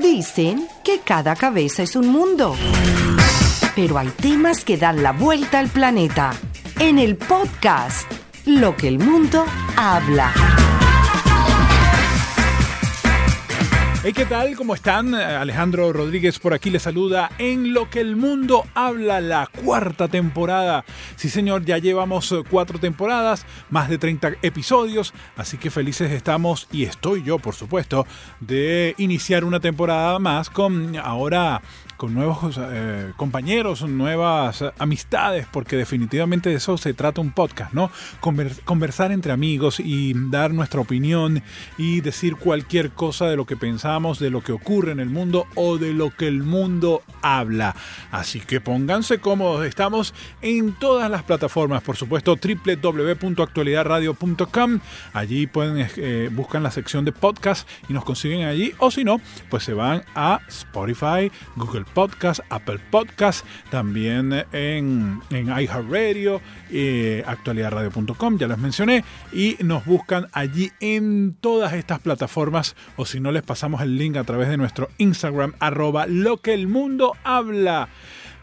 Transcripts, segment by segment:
Dicen que cada cabeza es un mundo. Pero hay temas que dan la vuelta al planeta. En el podcast, Lo que el mundo habla. Hey, ¿qué tal? ¿Cómo están? Alejandro Rodríguez por aquí les saluda en Lo que el mundo habla, la cuarta temporada. Sí, señor, ya llevamos eh, cuatro temporadas, más de 30 episodios, así que felices estamos y estoy yo, por supuesto, de iniciar una temporada más con ahora con nuevos eh, compañeros, nuevas amistades, porque definitivamente de eso se trata un podcast, ¿no? conversar entre amigos y dar nuestra opinión y decir cualquier cosa de lo que pensamos, de lo que ocurre en el mundo o de lo que el mundo habla. Así que pónganse cómodos, estamos en todas las plataformas, por supuesto, www.actualidadradio.com. Allí pueden eh, buscar la sección de podcast y nos consiguen allí, o si no, pues se van a Spotify, Google Podcast, Apple Podcast, también en, en iHeartRadio, eh, actualidadradio.com, ya les mencioné, y nos buscan allí en todas estas plataformas, o si no les pasamos el link a través de nuestro Instagram, arroba lo que el mundo habla.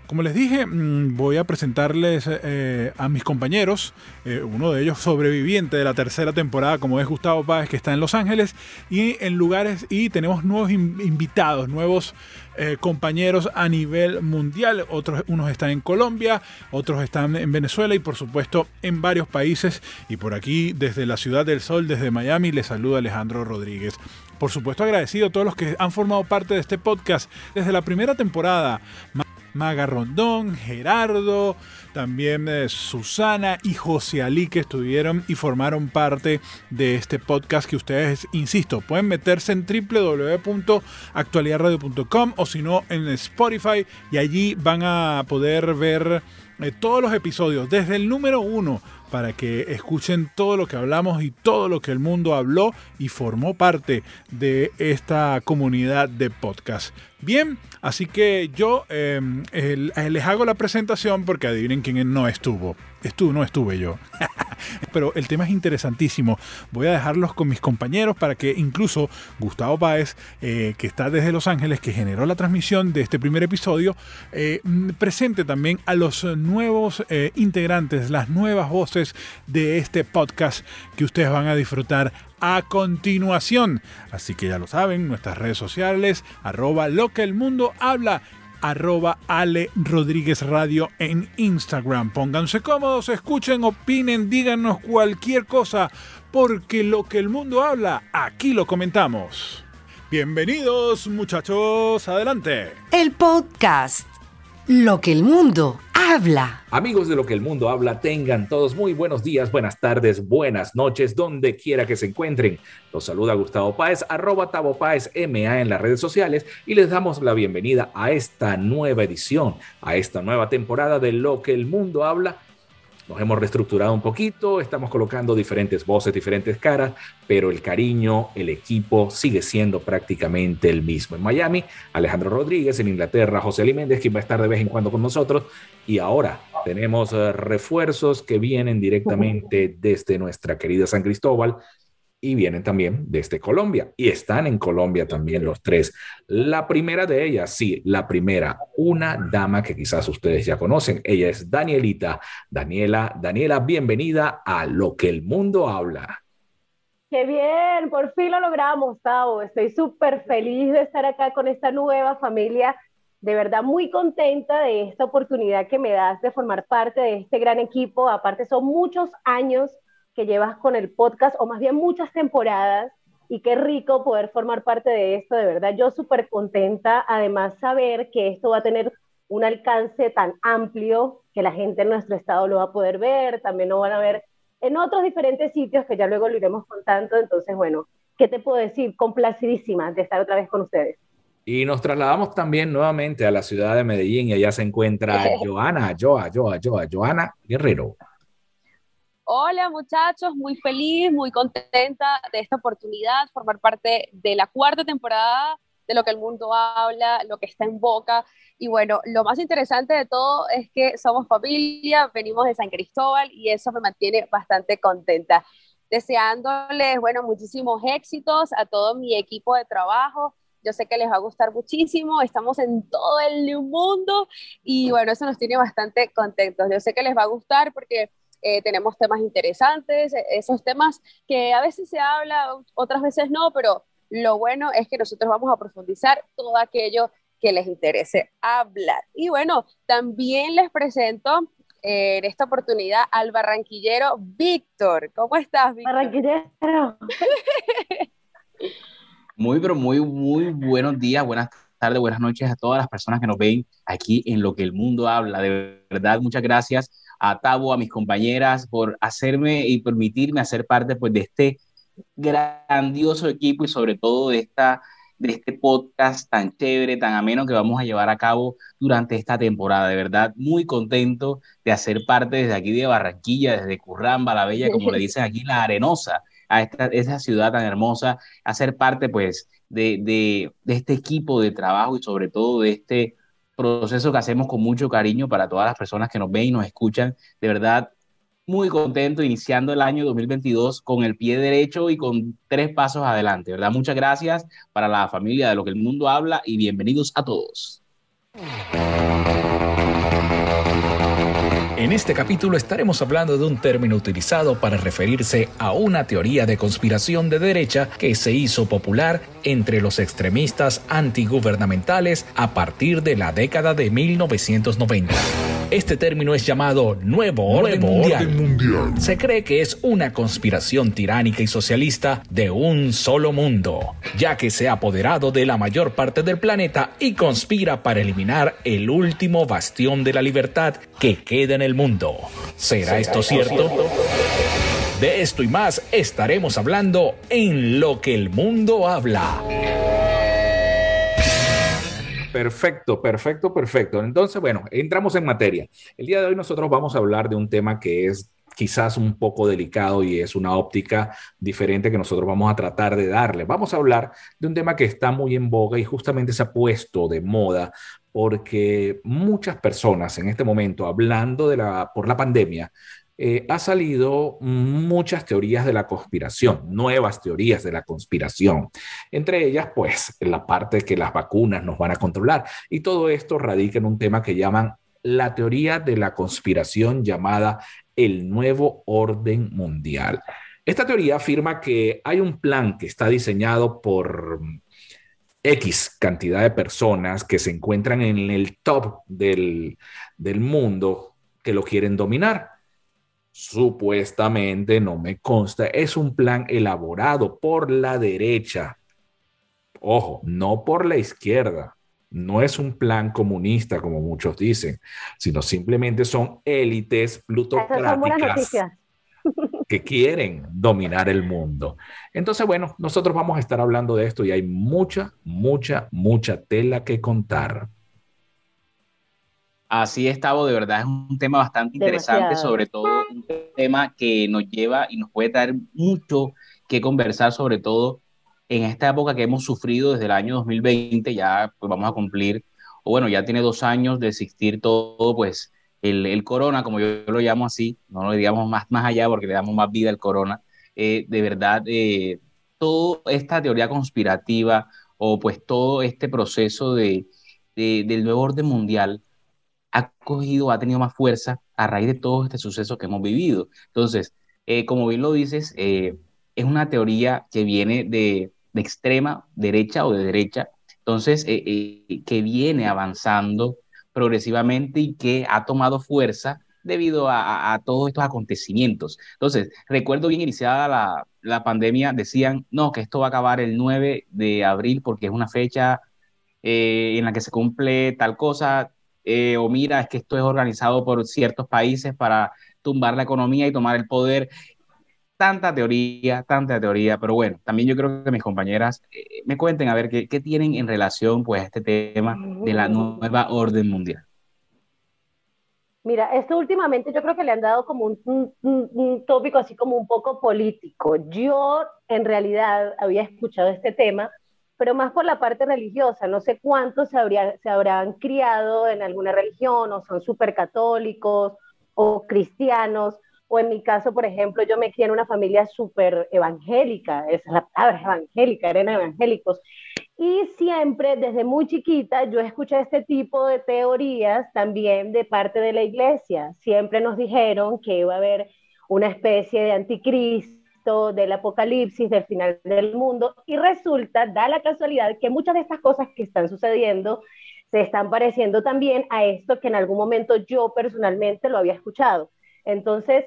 Como les dije, mm, voy a presentarles eh, a mis compañeros, eh, uno de ellos sobreviviente de la tercera temporada, como es Gustavo Páez, que está en Los Ángeles, y en lugares, y tenemos nuevos invitados, nuevos eh, compañeros a nivel mundial. Otros, unos están en Colombia, otros están en Venezuela y por supuesto en varios países. Y por aquí, desde la Ciudad del Sol, desde Miami, les saluda Alejandro Rodríguez. Por supuesto agradecido a todos los que han formado parte de este podcast desde la primera temporada. Maga Rondón, Gerardo, también eh, Susana y José Ali que estuvieron y formaron parte de este podcast que ustedes, insisto, pueden meterse en www.actualidadradio.com o si no en Spotify y allí van a poder ver eh, todos los episodios desde el número uno para que escuchen todo lo que hablamos y todo lo que el mundo habló y formó parte de esta comunidad de podcast. Bien, así que yo em, les hago la presentación porque adivinen quién no estuvo. Estuvo, no estuve yo. Pero el tema es interesantísimo. Voy a dejarlos con mis compañeros para que incluso Gustavo Páez, eh, que está desde Los Ángeles, que generó la transmisión de este primer episodio, eh, presente también a los nuevos eh, integrantes, las nuevas voces de este podcast que ustedes van a disfrutar a continuación. Así que ya lo saben, nuestras redes sociales, arroba lo que el mundo habla arroba Ale Rodríguez Radio en Instagram. Pónganse cómodos, escuchen, opinen, díganos cualquier cosa, porque lo que el mundo habla, aquí lo comentamos. Bienvenidos muchachos, adelante. El podcast, lo que el mundo habla. Amigos de lo que el mundo habla, tengan todos muy buenos días, buenas tardes, buenas noches, donde quiera que se encuentren. Los saluda Gustavo Páez, arroba Tavo Páez MA en las redes sociales y les damos la bienvenida a esta nueva edición, a esta nueva temporada de Lo que el mundo habla nos hemos reestructurado un poquito, estamos colocando diferentes voces, diferentes caras, pero el cariño, el equipo sigue siendo prácticamente el mismo. En Miami, Alejandro Rodríguez, en Inglaterra, José Aliméndez, quien va a estar de vez en cuando con nosotros. Y ahora tenemos eh, refuerzos que vienen directamente desde nuestra querida San Cristóbal y vienen también desde Colombia y están en Colombia también los tres. La primera de ellas, sí, la primera, una dama que quizás ustedes ya conocen, ella es Danielita. Daniela, Daniela, bienvenida a Lo que el mundo habla. Qué bien, por fin lo logramos, Tavo. Estoy súper feliz de estar acá con esta nueva familia. De verdad, muy contenta de esta oportunidad que me das de formar parte de este gran equipo. Aparte, son muchos años que llevas con el podcast, o más bien muchas temporadas, y qué rico poder formar parte de esto, de verdad, yo súper contenta, además saber que esto va a tener un alcance tan amplio que la gente en nuestro estado lo va a poder ver, también lo van a ver en otros diferentes sitios que ya luego lo iremos contando, entonces bueno, ¿qué te puedo decir? Complacidísima de estar otra vez con ustedes. Y nos trasladamos también nuevamente a la ciudad de Medellín y allá se encuentra Joana, Joa, Joa, Joa, Joana Guerrero. Hola muchachos, muy feliz, muy contenta de esta oportunidad, formar parte de la cuarta temporada de lo que el mundo habla, lo que está en boca. Y bueno, lo más interesante de todo es que somos familia, venimos de San Cristóbal y eso me mantiene bastante contenta. Deseándoles, bueno, muchísimos éxitos a todo mi equipo de trabajo yo sé que les va a gustar muchísimo, estamos en todo el mundo y bueno, eso nos tiene bastante contentos. Yo sé que les va a gustar porque eh, tenemos temas interesantes, e, esos temas que a veces se habla, otras veces no, pero lo bueno es que nosotros vamos a profundizar todo aquello que les interese hablar. Y bueno, también les presento eh, en esta oportunidad al barranquillero Víctor. ¿Cómo estás, Víctor? Barranquillero. muy, pero muy, muy buenos días, buenas tardes, buenas noches a todas las personas que nos ven aquí en Lo que el mundo habla. De verdad, muchas gracias a Tabo, a mis compañeras, por hacerme y permitirme hacer parte pues, de este grandioso equipo y sobre todo de, esta, de este podcast tan chévere, tan ameno que vamos a llevar a cabo durante esta temporada. De verdad, muy contento de hacer parte desde aquí de Barranquilla, desde Curramba, la Bella, como le dicen aquí, la Arenosa, a esta, esa ciudad tan hermosa, hacer parte pues de, de, de este equipo de trabajo y sobre todo de este proceso que hacemos con mucho cariño para todas las personas que nos ven y nos escuchan. De verdad, muy contento iniciando el año 2022 con el pie derecho y con tres pasos adelante, ¿verdad? Muchas gracias para la familia de lo que el mundo habla y bienvenidos a todos. En este capítulo estaremos hablando de un término utilizado para referirse a una teoría de conspiración de derecha que se hizo popular entre los extremistas antigubernamentales a partir de la década de 1990. Este término es llamado Nuevo, Orden, mundial. Se cree que es una conspiración tiránica y socialista de un solo mundo, ya que se ha apoderado de la mayor parte del planeta y conspira para eliminar el último bastión de la libertad que queda en el mundo. ¿Será, esto cierto? De esto y más estaremos hablando en Lo que el mundo habla. Perfecto, perfecto, perfecto. Entonces, bueno, entramos en materia. El día de hoy nosotros vamos a hablar de un tema que es quizás un poco delicado y es una óptica diferente que nosotros vamos a tratar de darle. Vamos a hablar de un tema que está muy en boga y justamente se ha puesto de moda porque muchas personas en este momento, hablando de la, por la pandemia, eh, ha salido muchas teorías de la conspiración, nuevas teorías de la conspiración. Entre ellas, pues, la parte que las vacunas nos van a controlar. Y todo esto radica en un tema que llaman la teoría de la conspiración llamada el nuevo orden mundial. Esta teoría afirma que hay un plan que está diseñado por X cantidad de personas que se encuentran en el top del, del mundo que lo quieren dominar supuestamente, no me consta, es un plan elaborado por la derecha. Ojo, no por la izquierda. No es un plan comunista, como muchos dicen, sino simplemente son élites plutocráticas que quieren dominar el mundo. Entonces, bueno, nosotros vamos a estar hablando de esto y hay mucha, mucha, mucha tela que contar. Así es, Tavo, de verdad es un tema bastante interesante, sobre todo un tema que nos lleva y nos puede dar mucho que conversar, sobre todo en esta época que hemos sufrido desde el año 2020, ya pues vamos a cumplir, o bueno, ya tiene dos años de existir todo, pues el, el corona, como yo lo llamo así, no lo digamos más, más allá porque le damos más vida al corona, eh, de verdad, eh, toda esta teoría conspirativa o pues todo este proceso de, de, del nuevo orden mundial, ha cogido, ha tenido más fuerza a raíz de todo este suceso que hemos vivido. Entonces, eh, como bien lo dices, eh, es una teoría que viene de, extrema derecha o de derecha, entonces, eh, que viene avanzando progresivamente y que ha tomado fuerza debido a, todos estos acontecimientos. Entonces, recuerdo bien iniciada la, la, pandemia, decían, no, que esto va a acabar el 9 de abril porque es una fecha en la que se cumple tal cosa, eh, o mira, es que esto es organizado por ciertos países para tumbar la economía y tomar el poder. Tanta teoría, tanta teoría, pero bueno, también yo creo que mis compañeras eh, me cuenten a ver qué, qué, tienen en relación pues a este tema de la nueva orden mundial. Mira, esto últimamente yo creo que le han dado como un, un, un, tópico así como un poco político. Yo en realidad había escuchado este tema pero más por la parte religiosa. No sé cuántos se, habría, se habrán criado en alguna religión o son súper católicos o cristianos. O en mi caso, por ejemplo, yo me crié en una familia súper evangélica, esa es la palabra, evangélica, eran evangélicos. Y siempre, desde muy chiquita, yo escuché este tipo de teorías también de parte de la iglesia. Siempre nos dijeron que iba a haber una especie de anticristo, del apocalipsis, del final del mundo. Y resulta, da la casualidad, que muchas de estas cosas que están sucediendo se están pareciendo también a esto que en algún momento yo personalmente lo había escuchado. Entonces,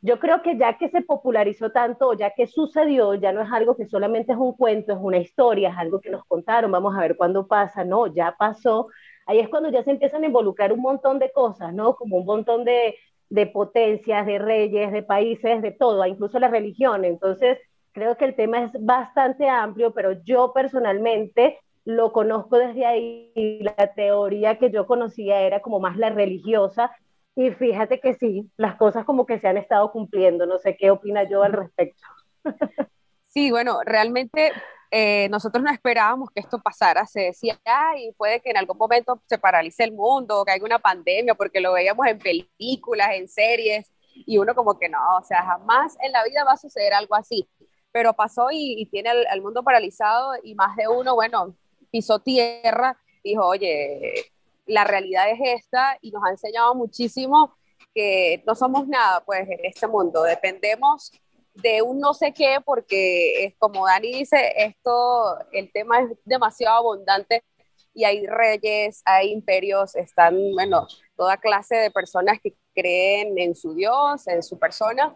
yo creo que ya que se popularizó tanto, ya que sucedió, ya no es algo que solamente es un cuento, es una historia, es algo que nos contaron, vamos a ver cuándo pasa, no, ya pasó. Ahí es cuando ya se empiezan a involucrar un montón de cosas, ¿no? Como un montón de, de potencias, de reyes, de países, de todo, incluso la religión. Entonces, creo que el tema es bastante amplio, pero yo personalmente lo conozco desde ahí. La teoría que yo conocía era como más la religiosa y fíjate que sí, las cosas como que se han estado cumpliendo. No sé qué opina yo al respecto. Sí, bueno, realmente eh, nosotros no esperábamos que esto pasara. Se decía, y puede que en algún momento se paralice el mundo, que haya una pandemia, porque lo veíamos en películas, en series, y uno como que no, o sea, jamás en la vida va a suceder algo así. Pero pasó y, tiene al, mundo paralizado y más de uno, bueno, pisó tierra, dijo, oye, la realidad es esta y nos ha enseñado muchísimo que no somos nada pues en este mundo, dependemos de un no sé qué porque es como Dani dice, esto, el tema es demasiado abundante y hay reyes, hay imperios, están, bueno, toda clase de personas que creen en su Dios, en su persona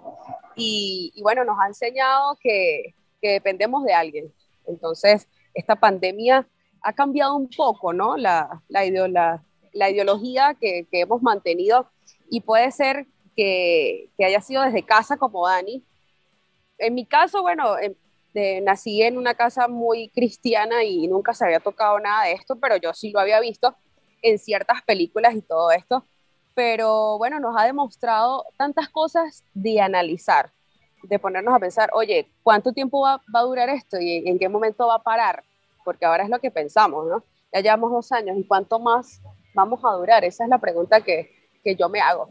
y, bueno, nos ha enseñado que, que dependemos de alguien. Entonces, esta pandemia ha cambiado un poco, ¿no? La, la, la ideología que, que, hemos mantenido y puede ser que, que, haya sido desde casa como Dani. En mi caso, bueno, nací en una casa muy cristiana y nunca se había tocado nada de esto, pero yo sí lo había visto en ciertas películas y todo esto. Pero bueno, nos ha demostrado tantas cosas de analizar, de ponernos a pensar, oye, ¿cuánto tiempo va, va a durar esto y en qué momento va a parar? porque ahora es lo que pensamos, ¿no? Ya llevamos dos años y cuánto más vamos a durar, esa es la pregunta que, que yo me hago.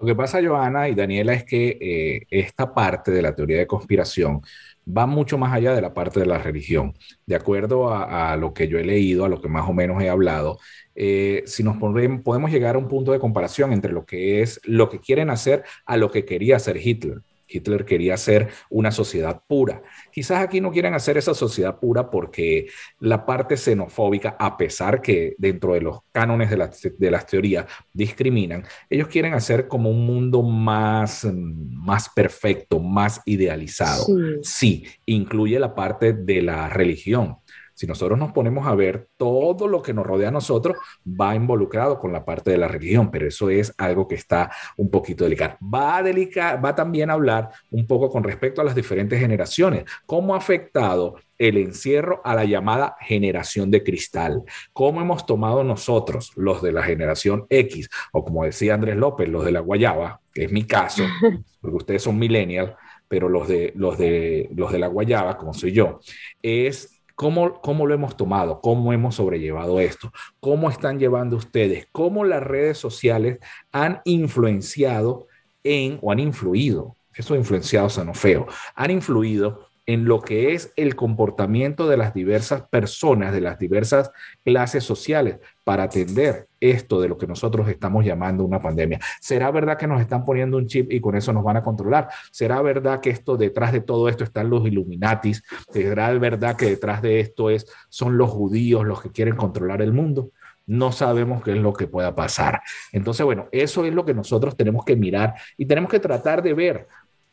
Lo que pasa, Joana y Daniela, es que eh, esta parte de la teoría de conspiración va mucho más allá de la parte de la religión. De acuerdo a, lo que yo he leído, a lo que más o menos he hablado, eh, si nos podemos llegar a un punto de comparación entre lo que es lo que quieren hacer a lo que quería hacer Hitler. Hitler quería hacer una sociedad pura. Quizás aquí no quieren hacer esa sociedad pura porque la parte xenofóbica, a pesar que dentro de los cánones de, las teorías discriminan, ellos quieren hacer como un mundo más, más perfecto, más idealizado. sí, incluye la parte de la religión si nosotros nos ponemos a ver, todo lo que nos rodea a nosotros va involucrado con la parte de la religión, pero eso es algo que está un poquito delicado. Va a, va también a hablar un poco con respecto a las diferentes generaciones, cómo ha afectado el encierro a la llamada generación de cristal. ¿Cómo hemos tomado nosotros, los de la generación X, o como decía Andrés López, los de la Guayaba, que es mi caso, porque ustedes son millennials, pero los de, los de, los de la Guayaba, como soy yo, es ¿Cómo, ¿Cómo, lo hemos tomado? ¿Cómo hemos sobrellevado esto? ¿Cómo están llevando ustedes? ¿Cómo las redes sociales han influenciado en, o han influido, eso influenciado no feo, han influido en lo que es el comportamiento de las diversas personas, de las diversas clases sociales, para atender esto de lo que nosotros estamos llamando una pandemia. ¿Será verdad que nos están poniendo un chip y con eso nos van a controlar? ¿Será verdad que esto detrás de todo esto están los Illuminatis? ¿Será verdad que detrás de esto es, son los judíos los que quieren controlar el mundo? no sabemos qué es lo que pueda pasar. Entonces, bueno, eso es lo que nosotros tenemos que mirar y tenemos que tratar de ver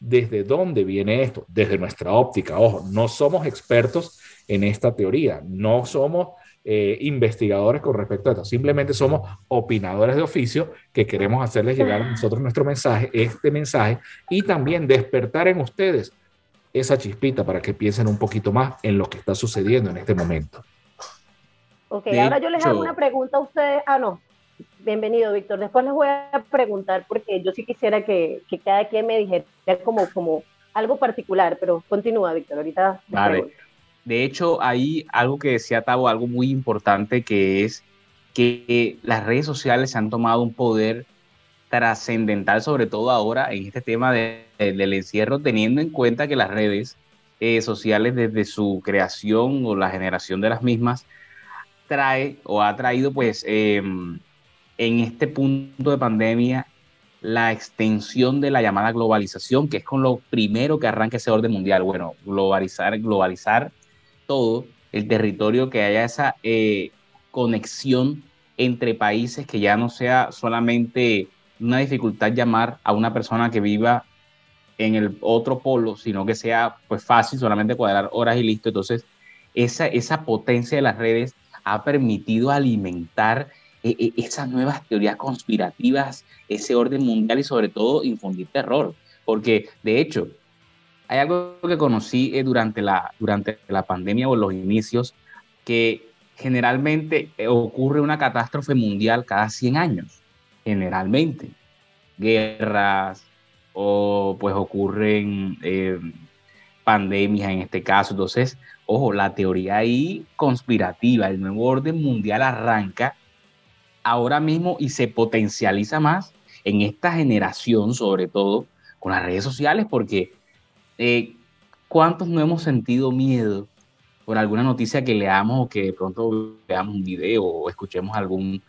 desde dónde viene esto, desde nuestra óptica. Ojo, no somos expertos en esta teoría, no somos eh, investigadores con respecto a esto, simplemente somos opinadores de oficio que queremos hacerles llegar a nosotros nuestro mensaje, este mensaje, y también despertar en ustedes esa chispita para que piensen un poquito más en lo que está sucediendo en este momento. Ok, ahora yo les hago una pregunta a ustedes. Ah, no, Bienvenido, Víctor. Después les voy a preguntar porque yo sí quisiera que, que cada quien me dijera como, como algo particular, pero continúa, Víctor. Ahorita. Vale. De hecho, hay algo que decía Tavo, algo muy importante que es que las redes sociales han tomado un poder trascendental, sobre todo ahora en este tema del encierro, teniendo en cuenta que las redes eh, sociales desde su creación o la generación de las mismas trae o ha traído pues em, en este punto de pandemia la extensión de la llamada globalización, que es con lo primero que arranca ese orden mundial. Bueno, globalizar, globalizar todo el territorio, que haya esa eh, conexión entre países, que ya no sea solamente una dificultad llamar a una persona que viva en el otro polo, sino que sea pues fácil solamente cuadrar horas y listo. Entonces, esa, esa potencia de las redes ha permitido alimentar eh, eh, esas nuevas teorías conspirativas, ese orden mundial y sobre todo infundir terror. Porque, de hecho, hay algo que conocí eh, durante, la, durante la pandemia o los inicios, que generalmente ocurre una catástrofe mundial cada 100 años, generalmente. Guerras, o pues ocurren eh, pandemias en este caso. Entonces, ojo, la teoría ahí conspirativa, el nuevo orden mundial arranca ahora mismo y se potencializa más en esta generación, sobre todo con las redes sociales, porque eh, ¿cuántos no hemos sentido miedo por alguna noticia que leamos o que de pronto veamos un video o escuchemos algún,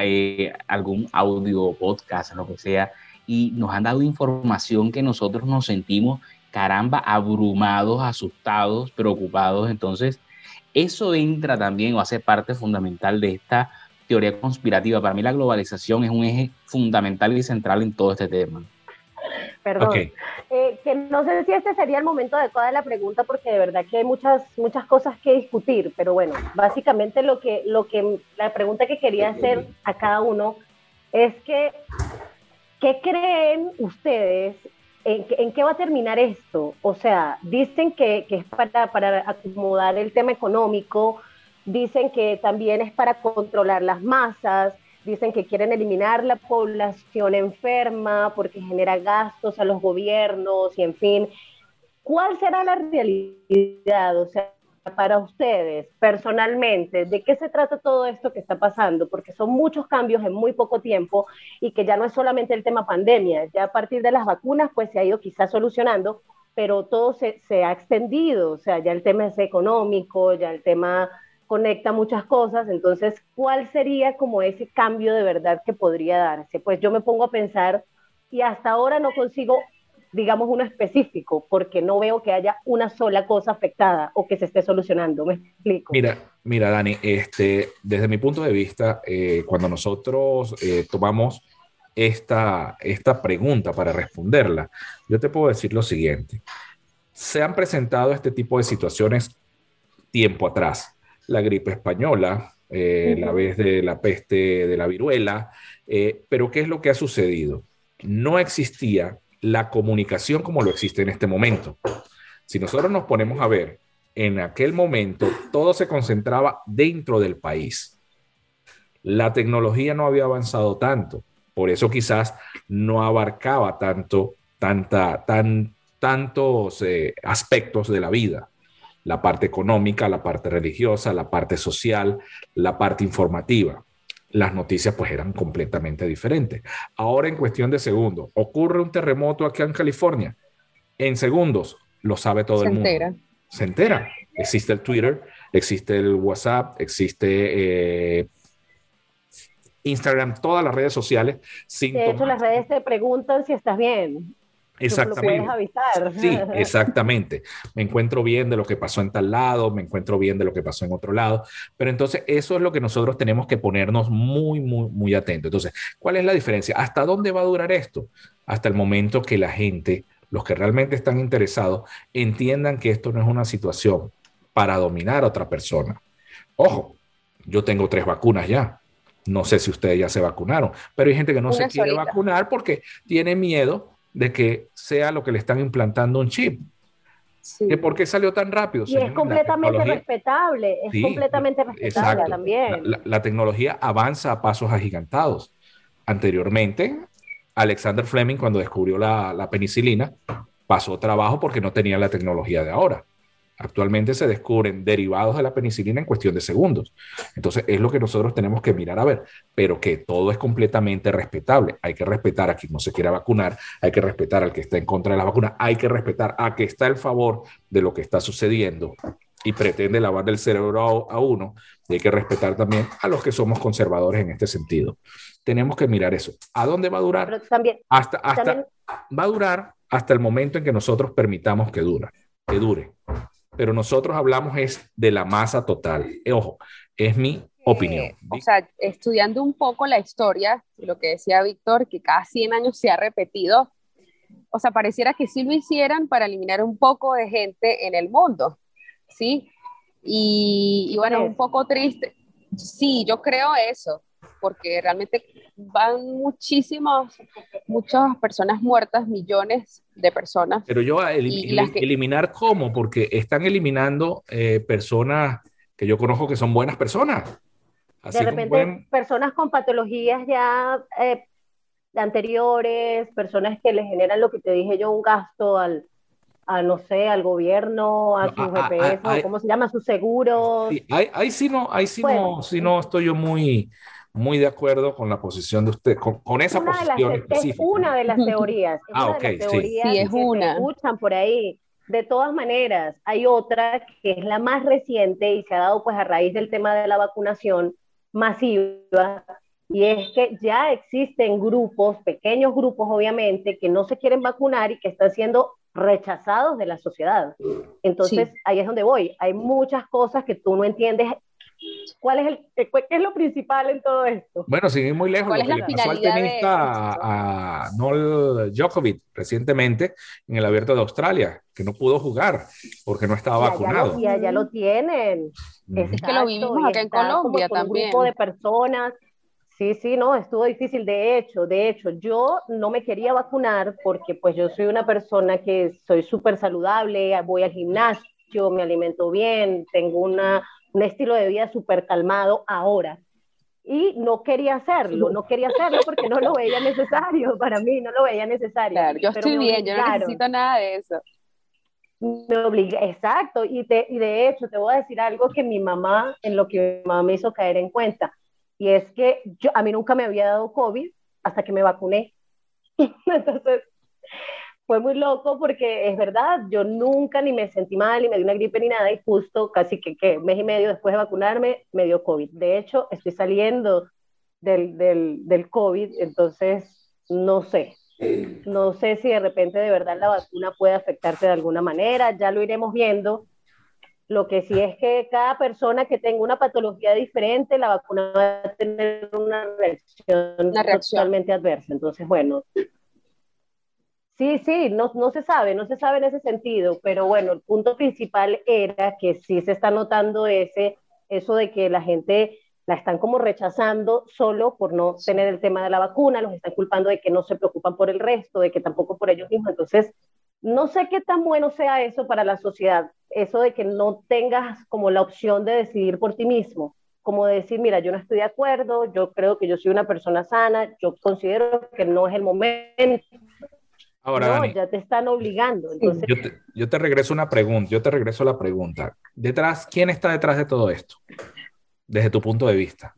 eh, algún audio, podcast, lo que sea, y nos han dado información que nosotros nos sentimos, caramba, abrumados, asustados, preocupados. Entonces, eso entra también o hace parte fundamental de esta teoría conspirativa. Para mí la globalización es un eje fundamental y central en todo este tema. Perdón. Eh, que no sé si este sería el momento adecuado de la pregunta porque de verdad que hay muchas, muchas cosas que discutir, pero bueno, básicamente lo que, lo que, la pregunta que quería hacer a cada uno es que ¿Qué creen ustedes? En, qué va a terminar esto? O sea, dicen que, es para, para acomodar el tema económico, dicen que también es para controlar las masas, dicen que quieren eliminar la población enferma porque genera gastos a los gobiernos y en fin. ¿Cuál será la realidad? O sea, para ustedes personalmente, ¿de qué se trata todo esto que está pasando? Porque son muchos cambios en muy poco tiempo y que ya no es solamente el tema pandemia, ya a partir de las vacunas pues se ha ido quizás solucionando, pero todo se, se ha extendido, o sea, ya el tema es económico, ya el tema conecta muchas cosas, entonces, ¿cuál sería como ese cambio de verdad que podría darse? Pues yo me pongo a pensar y hasta ahora no consigo digamos, uno específico, porque no veo que haya una sola cosa afectada o que se esté solucionando. ¿Me explico? Mira, mira, Dani, este, desde mi punto de vista, eh, cuando nosotros eh, tomamos esta, esta pregunta para responderla, yo te puedo decir lo siguiente. Se han presentado este tipo de situaciones tiempo atrás. La gripe española, eh, la vez de la peste de la viruela, pero ¿qué es lo que ha sucedido? No existía la comunicación como lo existe en este momento. Si nosotros nos ponemos a ver, en aquel momento todo se concentraba dentro del país. La tecnología no había avanzado tanto, por eso quizás no abarcaba tanto, tanta, tan, tantos eh, aspectos de la vida. La parte económica, la parte religiosa, la parte social, la parte informativa las noticias pues eran completamente diferentes. Ahora en cuestión de segundos, ocurre un terremoto aquí en California. En segundos, lo sabe todo el mundo. Se entera. Se entera. Existe el Twitter, existe el WhatsApp, existe eh, Instagram, todas las redes sociales. de hecho, las redes te preguntan si estás bien. Exactamente. Sí, exactamente. Me encuentro bien de lo que pasó en tal lado, me encuentro bien de lo que pasó en otro lado. Pero entonces eso es lo que nosotros tenemos que ponernos muy, muy, muy atentos. Entonces, ¿cuál es la diferencia? ¿Hasta dónde va a durar esto? Hasta el momento que la gente, los que realmente están interesados, entiendan que esto no es una situación para dominar a otra persona. Ojo, yo tengo tres vacunas ya. No sé si ustedes ya se vacunaron, pero hay gente que no se quiere vacunar porque tiene miedo de que sea lo que le están implantando un chip. Sí. ¿Por qué salió tan rápido? Y es completamente respetable, es completamente respetable también. La, tecnología avanza a pasos agigantados. Anteriormente, Alexander Fleming, cuando descubrió la, la, penicilina, pasó trabajo porque no tenía la tecnología de ahora. Actualmente se descubren derivados de la penicilina en cuestión de segundos. Entonces es lo que nosotros tenemos que mirar a ver, pero que todo es completamente respetable. Hay que respetar a quien no se quiera vacunar, hay que respetar al que está en contra de la vacuna, hay que respetar a que está en favor de lo que está sucediendo y pretende lavar del cerebro a, uno, y hay que respetar también a los que somos conservadores en este sentido. Tenemos que mirar eso. ¿A dónde va a durar? también, hasta, hasta va a durar hasta el momento en que nosotros permitamos que dure, que dure. Pero nosotros hablamos es de la masa total. Eh, ojo, es mi opinión. Eh, o sea, estudiando un poco la historia, lo que decía Víctor, que cada 100 años se ha repetido, o sea, pareciera que sí lo hicieran para eliminar un poco de gente en el mundo, ¿sí? Y, y bueno, un poco triste. Sí, yo creo eso, porque realmente van muchísimas, muchas personas muertas, millones de personas. Pero yo, eliminar cómo, porque están eliminando eh, personas que yo conozco que son buenas personas. de repente, personas con patologías ya eh, anteriores, personas que le generan lo que te dije yo, un gasto al, a no sé, al gobierno, a su GPS, ¿cómo se llama? A su seguro. ahí, sí no, ahí sí no, sí no estoy yo muy, muy de acuerdo con la posición de usted, con, esa posición específica. Es una de las teorías. Es ah, ok, sí. es una. Se escuchan por ahí. De todas maneras, hay otra que es la más reciente y se ha dado pues a raíz del tema de la vacunación masiva, y es que ya existen grupos, pequeños grupos obviamente, que no se quieren vacunar y que están siendo rechazados de la sociedad. Entonces, ahí es donde voy. Hay muchas cosas que tú no entiendes ¿Cuál es, el, qué es lo principal en todo esto? Bueno, sin ir muy lejos, lo que le pasó al tenista a, Noel Djokovic recientemente en el Abierto de Australia, que no pudo jugar porque no estaba vacunado. Ya, ya lo tienen. Es que lo vimos acá en Colombia también. Un grupo de personas. Sí, sí, no, estuvo difícil. De hecho, de hecho, yo no me quería vacunar porque pues yo soy una persona que soy súper saludable, voy al gimnasio, me alimento bien, tengo una un estilo de vida súper calmado ahora. Y no quería hacerlo, no quería hacerlo porque no lo veía necesario, para mí no lo veía necesario. yo estoy bien, yo no necesito nada de eso. Me obliga, exacto, y, te, y de hecho te voy a decir algo que mi mamá, en lo que mi mamá me hizo caer en cuenta, y es que yo, a mí nunca me había dado COVID hasta que me vacuné. Entonces, fue muy loco porque es verdad, yo nunca ni me sentí mal, ni me dio una gripe ni nada, y justo casi que, que mes y medio después de vacunarme me dio COVID. De hecho, estoy saliendo del, del, del COVID, entonces no sé, no sé si de repente de verdad la vacuna puede afectarte de alguna manera, ya lo iremos viendo. Lo que sí es que cada persona que tenga una patología diferente, la vacuna va a tener una reacción, una reacción. totalmente adversa. Entonces, bueno, Sí, sí, no, no se sabe, no se sabe en ese sentido, pero bueno, el punto principal era que sí se está notando ese, eso de que la gente la están como rechazando solo por no tener el tema de la vacuna, los están culpando de que no se preocupan por el resto, de que tampoco por ellos mismos. Entonces, no sé qué tan bueno sea eso para la sociedad, eso de que no tengas como la opción de decidir por ti mismo, como decir, mira, yo no estoy de acuerdo, yo creo que yo soy una persona sana, yo considero que no es el momento, Ahora, no, ya te están obligando. Yo, te, regreso una pregunta, yo te regreso la pregunta. Detrás, ¿quién está detrás de todo esto? Desde tu punto de vista.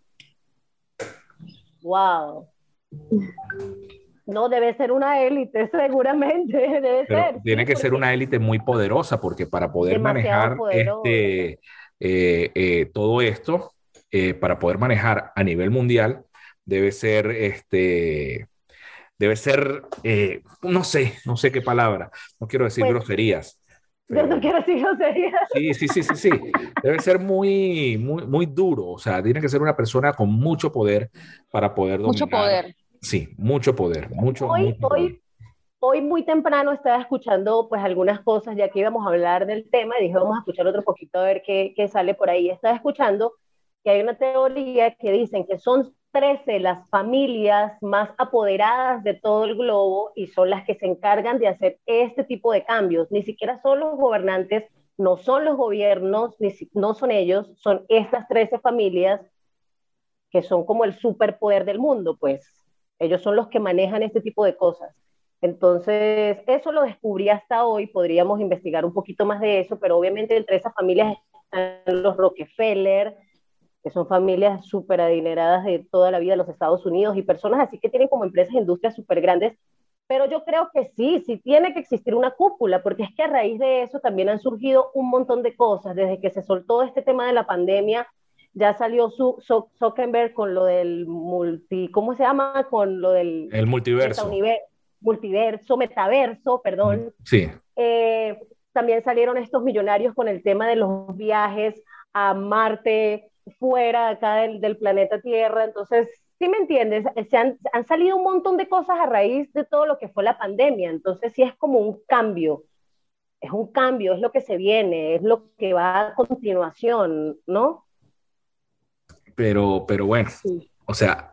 Wow. No, debe ser una élite, seguramente, debe ser. Tiene que ser una élite muy poderosa, porque para poder manejar este, eh, eh, todo esto, eh, para poder manejar a nivel mundial, debe ser este, debe ser, eh, no sé, no sé qué palabra, no quiero decir pues, groserías. Yo no quiero decir groserías. Sí, sí, sí, sí, sí. Debe ser muy, muy, muy duro, o sea, tiene que ser una persona con mucho poder para poder dominar. Mucho poder. Sí, mucho poder, mucho, hoy, hoy, hoy muy temprano estaba escuchando pues algunas cosas, ya que íbamos a hablar del tema, y dije, vamos a escuchar otro poquito a ver qué, qué sale por ahí. Estaba escuchando que hay una teoría que dicen que son 13 las familias más apoderadas de todo el globo y son las que se encargan de hacer este tipo de cambios. Ni siquiera son los gobernantes, no son los gobiernos, ni no son ellos, son estas 13 familias que son como el superpoder del mundo, pues ellos son los que manejan este tipo de cosas. Entonces, eso lo descubrí hasta hoy, podríamos investigar un poquito más de eso, pero obviamente entre esas familias están los Rockefeller, que son familias súper adineradas de toda la vida en los Estados Unidos y personas así que tienen como empresas e industrias súper grandes. Pero yo creo que sí, sí tiene que existir una cúpula, porque es que a raíz de eso también han surgido un montón de cosas. Desde que se soltó este tema de la pandemia, ya salió su, Zuckerberg con lo del multi, ¿cómo se llama? Con lo del... El multiverso. Multiverso, metaverso, perdón. Sí. Eh, también salieron estos millonarios con el tema de los viajes a Marte, fuera acá del, del planeta Tierra. Entonces, ¿sí me entiendes? Se han, han, salido un montón de cosas a raíz de todo lo que fue la pandemia. Entonces, sí es como un cambio. Es un cambio, es lo que se viene, es lo que va a continuación, ¿no? Pero, pero bueno, o sea,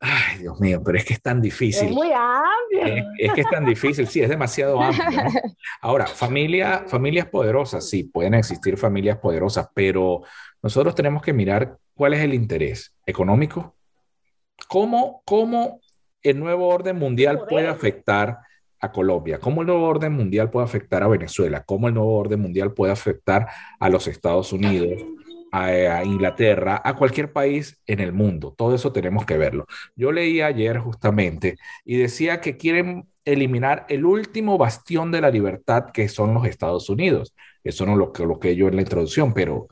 ay, Dios mío, pero es que es tan difícil. Es muy amplio. Es, que es tan difícil, sí, es demasiado amplio. Ahora, familia, familias poderosas, sí, pueden existir familias poderosas, pero nosotros tenemos que mirar cuál es el interés económico, cómo, cómo el nuevo orden mundial puede afectar a Colombia, cómo el nuevo orden mundial puede afectar a Venezuela, cómo el nuevo orden mundial puede afectar a los Estados Unidos, a, Inglaterra, a cualquier país en el mundo. Todo eso tenemos que verlo. Yo leí ayer justamente y decía que quieren eliminar el último bastión de la libertad que son los Estados Unidos. Eso no lo que lo yo en la introducción, pero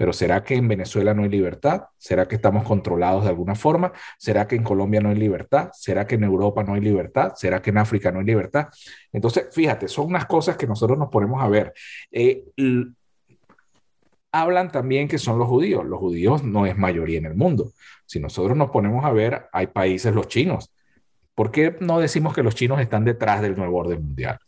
pero ¿será que en Venezuela no hay libertad? ¿Será que estamos controlados de alguna forma? ¿Será que en Colombia no hay libertad? ¿Será que en Europa no hay libertad? ¿Será que en África no hay libertad? Entonces, fíjate, son unas cosas que nosotros nos ponemos a ver. Eh, hablan también que son los judíos. Los judíos no es mayoría en el mundo. Si nosotros nos ponemos a ver, hay países, los chinos. ¿Por qué no decimos que los chinos están detrás del nuevo orden mundial?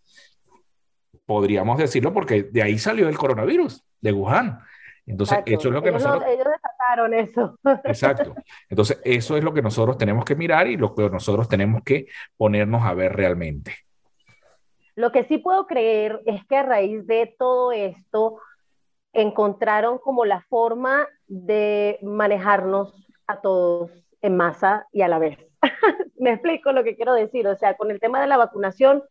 Podríamos decirlo porque de ahí salió el coronavirus, de Wuhan. Entonces, eso es lo que nosotros... ellos desataron eso. Exacto. Entonces, eso es lo que nosotros tenemos que mirar y lo que nosotros tenemos que ponernos a ver realmente. Lo que sí puedo creer es que a raíz de todo esto, encontraron como la forma de manejarnos a todos en masa y a la vez. Me explico lo que quiero decir, o sea, con el tema de la vacunación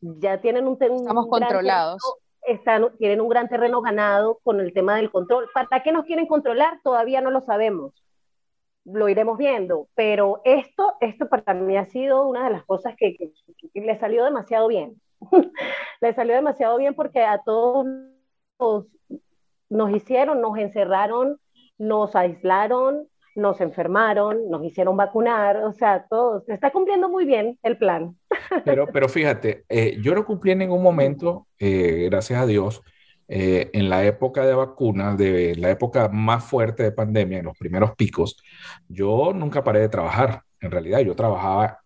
ya tienen un, estamos controlados. están, tienen un gran terreno ganado con el tema del control. ¿Para qué nos quieren controlar? Todavía no lo sabemos. Lo iremos viendo, pero esto, esto para mí ha sido una de las cosas que, que, que le salió demasiado bien. le salió demasiado bien porque a todos los nos hicieron, nos encerraron, nos aislaron, nos enfermaron, nos hicieron vacunar, o sea, todo, se está cumpliendo muy bien el plan. Pero, pero fíjate, eh, yo lo cumplí en ningún momento, eh, gracias a Dios, eh, en la época de vacunas, de la época más fuerte de pandemia, en los primeros picos, yo nunca paré de trabajar. En realidad, yo trabajaba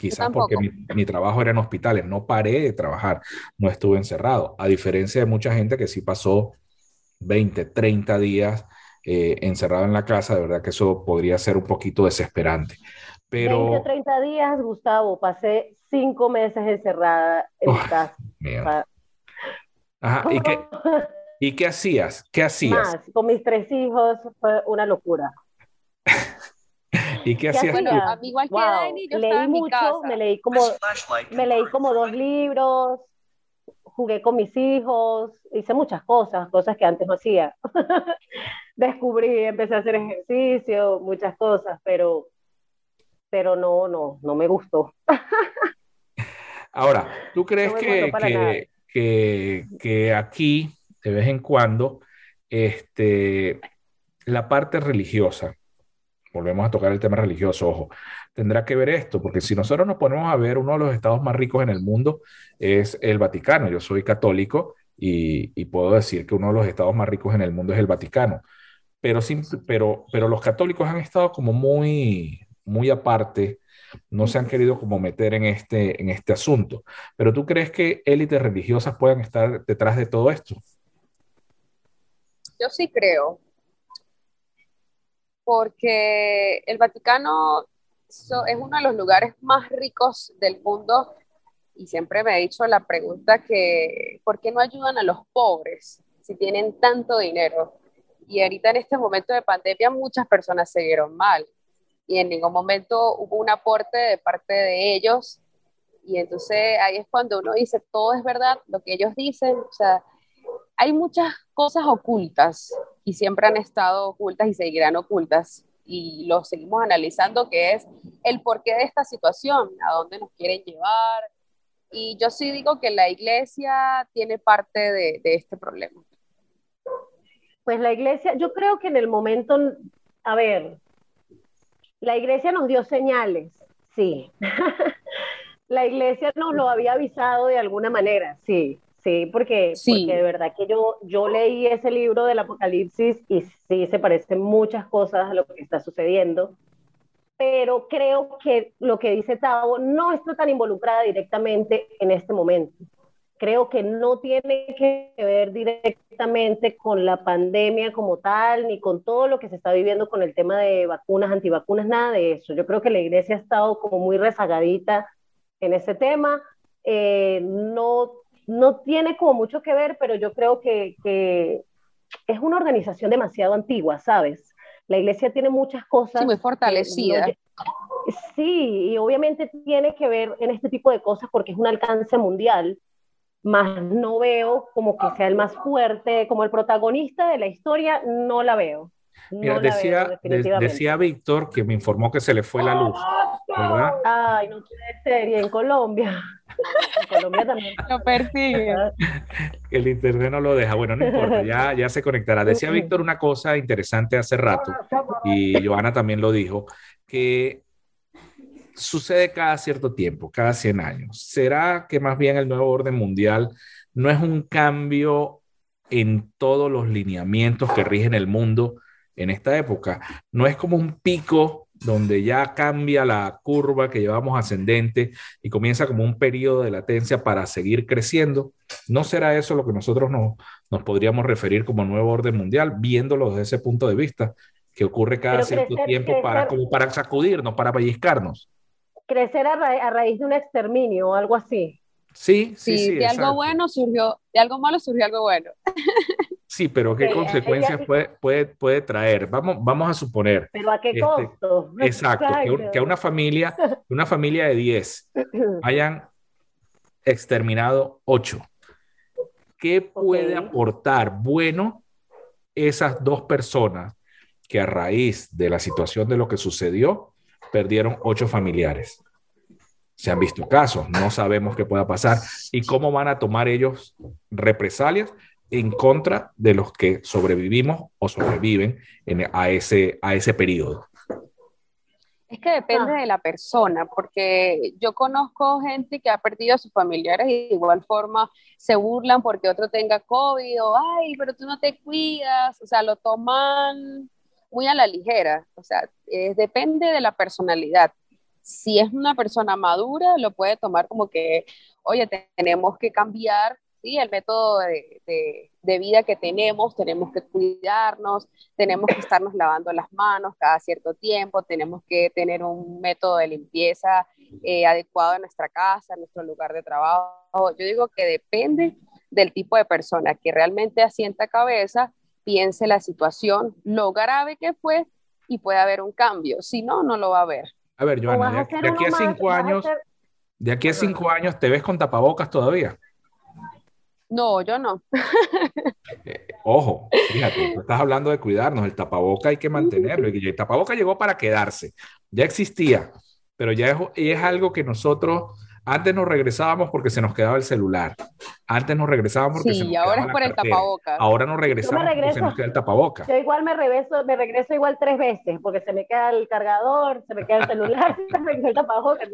quizás porque mi, mi, trabajo era en hospitales, no paré de trabajar, no estuve encerrado, a diferencia de mucha gente que sí pasó 20, 30 días eh, encerrado en la casa, de verdad que eso podría ser un poquito desesperante. Pero... 20, 30 días, Gustavo, pasé cinco meses encerrada en mi casa. Ajá, ¿y qué, ¿y qué hacías? ¿Qué hacías? Más, con mis tres hijos fue una locura. ¿Y qué, hacías? Bueno, a mí igual wow. que Dani, yo leí mucho, me leí como, me leí como dos libros, jugué con mis hijos, hice muchas cosas, cosas que antes no hacía. Descubrí, empecé a hacer ejercicio, muchas cosas, pero, pero no, no, no me gustó. Ahora, ¿tú crees no que, que, que, que, aquí, de vez en cuando, este, la parte religiosa, volvemos a tocar el tema religioso, ojo, tendrá que ver esto, porque si nosotros nos ponemos a ver, uno de los estados más ricos en el mundo es el Vaticano. Yo soy católico y, puedo decir que uno de los estados más ricos en el mundo es el Vaticano. Pero, pero, los católicos han estado como muy, muy aparte, no se han querido como meter en este, en este asunto. Pero tú crees que élites religiosas puedan estar detrás de todo esto? Yo sí creo, porque el Vaticano es uno de los lugares más ricos del mundo y siempre me he dicho la pregunta que, ¿por qué no ayudan a los pobres si tienen tanto dinero? Y ahorita en este momento de pandemia muchas personas se vieron mal y en ningún momento hubo un aporte de parte de ellos Y entonces ahí es cuando uno dice, todo es verdad, lo que ellos dicen, o sea, hay muchas cosas ocultas y siempre han estado ocultas y seguirán ocultas y lo seguimos analizando, que es el porqué de esta situación, a dónde nos quieren llevar. Y yo sí digo que la iglesia tiene parte de, de este problema. Pues la iglesia, yo creo que en el momento, a ver, la iglesia nos dio señales, sí. la iglesia nos lo había avisado de alguna manera, sí, sí, porque, porque de verdad que yo, yo leí ese libro del Apocalipsis y sí se parecen muchas cosas a lo que está sucediendo, pero creo que lo que dice Tavo no está tan involucrada directamente en este momento creo que no tiene que ver directamente con la pandemia como tal, ni con todo lo que se está viviendo con el tema de vacunas, antivacunas, nada de eso. Yo creo que la iglesia ha estado como muy rezagadita en ese tema. Eh, no, no tiene como mucho que ver, pero yo creo que, que es una organización demasiado antigua, ¿sabes? La iglesia tiene muchas cosas. Sí, muy fortalecida. sí, y obviamente tiene que ver en este tipo de cosas porque es un alcance mundial más no veo como que sea el más fuerte, como el protagonista de la historia, no la veo. Mira, decía, decía Víctor que me informó que se le fue la luz, ¿verdad? Ay, no puede ser, y en Colombia. En Colombia también. Lo persigue. El internet no lo deja. Bueno, no importa, ya, ya se conectará. Decía Víctor una cosa interesante hace rato, y Joana también lo dijo, que sucede cada cierto tiempo, cada 100 años. ¿Será que más bien el nuevo orden mundial no es un cambio en todos los lineamientos que rigen el mundo en esta época? No es como un pico donde ya cambia la curva que llevamos ascendente y comienza como un periodo de latencia para seguir creciendo. ¿No será eso lo que nosotros nos, nos podríamos referir como nuevo orden mundial, viéndolo desde ese punto de vista? que ocurre cada cierto tiempo para, como para sacudirnos, para pellizcarnos crecer a, raíz de un exterminio o algo así. Sí, sí, sí. de algo bueno surgió, de algo malo surgió algo bueno. Sí, pero ¿qué consecuencias puede, puede, puede, traer? Vamos, vamos a suponer. Pero ¿a qué este, costo? Exacto, que, una familia, una familia de 10 hayan exterminado 8. ¿Qué puede aportar bueno esas dos personas que a raíz de la situación de lo que sucedió perdieron ocho familiares. Se han visto casos, no sabemos qué pueda pasar y cómo van a tomar ellos represalias en contra de los que sobrevivimos o sobreviven a, ese, a ese periodo. Es que depende ah. de la persona, porque yo conozco gente que ha perdido a sus familiares y de igual forma se burlan porque otro tenga COVID o, ay, pero tú no te cuidas, o sea, lo toman muy a la ligera, o sea, depende de la personalidad. Si es una persona madura, lo puede tomar como que, oye, tenemos que cambiar ¿sí? el método de, de, vida que tenemos, tenemos que cuidarnos, tenemos que estarnos lavando las manos cada cierto tiempo, tenemos que tener un método de limpieza eh, adecuado en nuestra casa, en nuestro lugar de trabajo. Yo digo que depende del tipo de persona que realmente asienta cabeza piense la situación, lo grave que fue y puede haber un cambio. Si no, no lo va a ver. A ver, Joana, de, aquí a cinco años, de aquí a cinco años, ¿te ves con tapabocas todavía? No, yo no. Eh, ojo, fíjate, estás hablando de cuidarnos, el tapaboca hay que mantenerlo. Y el tapaboca llegó para quedarse, ya existía, pero ya es, es algo que nosotros antes nos regresábamos porque se nos quedaba el celular. Antes nos regresábamos porque se nos ahora es por el tapaboca. Ahora nos regresamos porque se nos queda el tapaboca. Yo igual me regreso, me regreso igual tres veces porque se me queda el cargador, se me queda el celular, se me queda el tapaboca.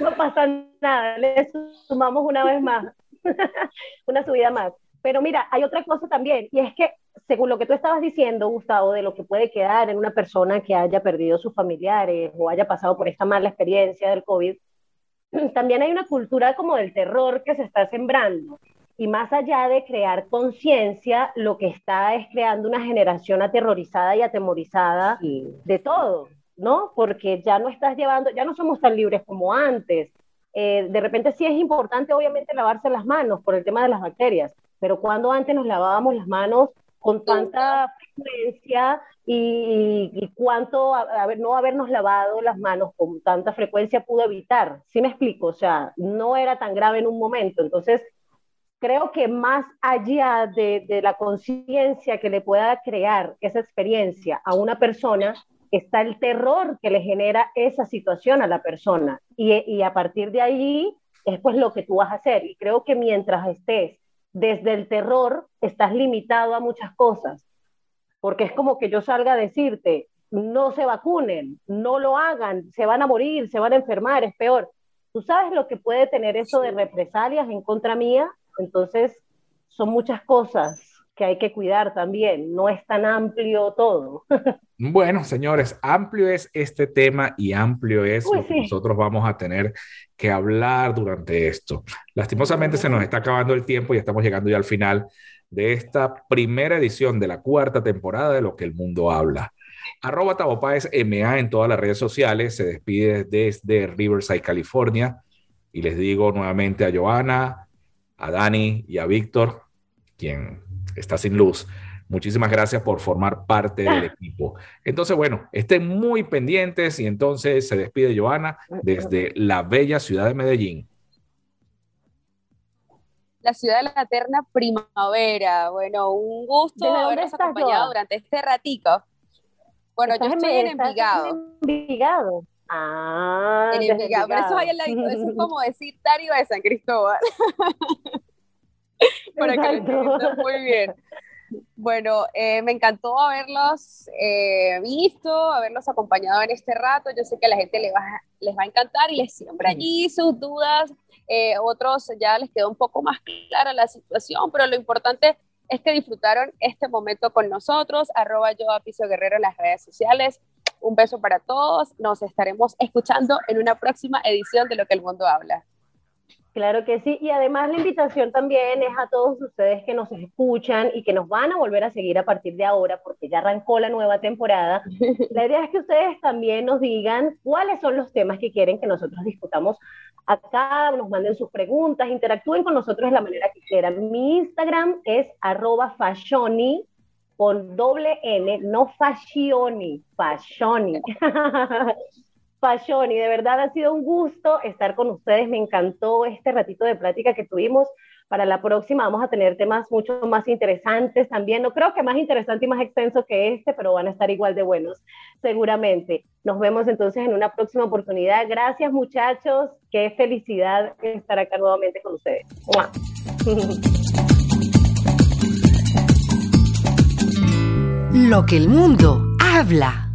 no pasa nada, le sumamos una vez más, una subida más. Pero mira, hay otra cosa también, y es que según lo que tú estabas diciendo, Gustavo, de lo que puede quedar en una persona que haya perdido sus familiares o haya pasado por esta mala experiencia del COVID, también hay una cultura como del terror que se está sembrando. Y más allá de crear conciencia, lo que está es creando una generación aterrorizada y atemorizada de todo, ¿no? Porque ya no estás llevando, ya no somos tan libres como antes. Eh, de repente sí es importante, obviamente, lavarse las manos por el tema de las bacterias, pero cuando antes nos lavábamos las manos con tanta frecuencia y, cuánto no habernos lavado las manos con tanta frecuencia pudo evitar. ¿Sí me explico? O sea, no era tan grave en un momento. Entonces, creo que más allá de, de la conciencia que le pueda crear esa experiencia a una persona, está el terror que le genera esa situación a la persona. Y, y a partir de ahí es pues lo que tú vas a hacer. Y creo que mientras estés desde el terror, estás limitado a muchas cosas. Porque es como que yo salga a decirte, no se vacunen, no lo hagan, se van a morir, se van a enfermar, es peor. ¿Tú sabes lo que puede tener eso de represalias en contra mía? Entonces, son muchas cosas que hay que cuidar también, no es tan amplio todo. Bueno, señores, amplio es este tema y amplio es lo que nosotros vamos a tener que hablar durante esto. Lastimosamente se nos está acabando el tiempo y estamos llegando ya al final de esta primera edición de la cuarta temporada de Lo que el mundo habla. Arroba Tabopaes MA en todas las redes sociales, se despide desde Riverside, California. Y les digo nuevamente a Joana, a Dani y a Víctor, quien está sin luz. Muchísimas gracias por formar parte del equipo. Entonces, bueno, estén muy pendientes y entonces se despide Joana desde la bella ciudad de Medellín. La ciudad de la eterna primavera. Bueno, un gusto habernos acompañado durante este ratico. Bueno, yo estoy en Envigado. En Envigado. Ah, en Envigado. Por eso hay al lado. Eso es como decir Darío de San Cristóbal. Para que lo muy bien. Bueno, eh, me encantó haberlos eh, visto, haberlos acompañado en este rato. Yo sé que a la gente les va, les va a encantar y les siembra allí sus dudas. Eh, otros ya les quedó un poco más clara la situación, pero lo importante es que disfrutaron este momento con nosotros. Arroba yo a Piso Guerrero en las redes sociales. Un beso para todos. Nos estaremos escuchando en una próxima edición de Lo que el mundo habla. Claro que sí, y además la invitación también es a todos ustedes que nos escuchan y que nos van a volver a seguir a partir de ahora, porque ya arrancó la nueva temporada. La idea es que ustedes también nos digan cuáles son los temas que quieren que nosotros discutamos acá, nos manden sus preguntas, interactúen con nosotros de la manera que quieran. Mi Instagram es arroba fashioni con doble N, no fashioni, fashioni. Fashion y de verdad ha sido un gusto estar con ustedes. Me encantó este ratito de plática que tuvimos. Para la próxima vamos a tener temas mucho más interesantes también. No creo que más interesante y más extenso que este, pero van a estar igual de buenos, seguramente. Nos vemos entonces en una próxima oportunidad. Gracias muchachos. Qué felicidad estar acá nuevamente con ustedes. Lo que el mundo habla.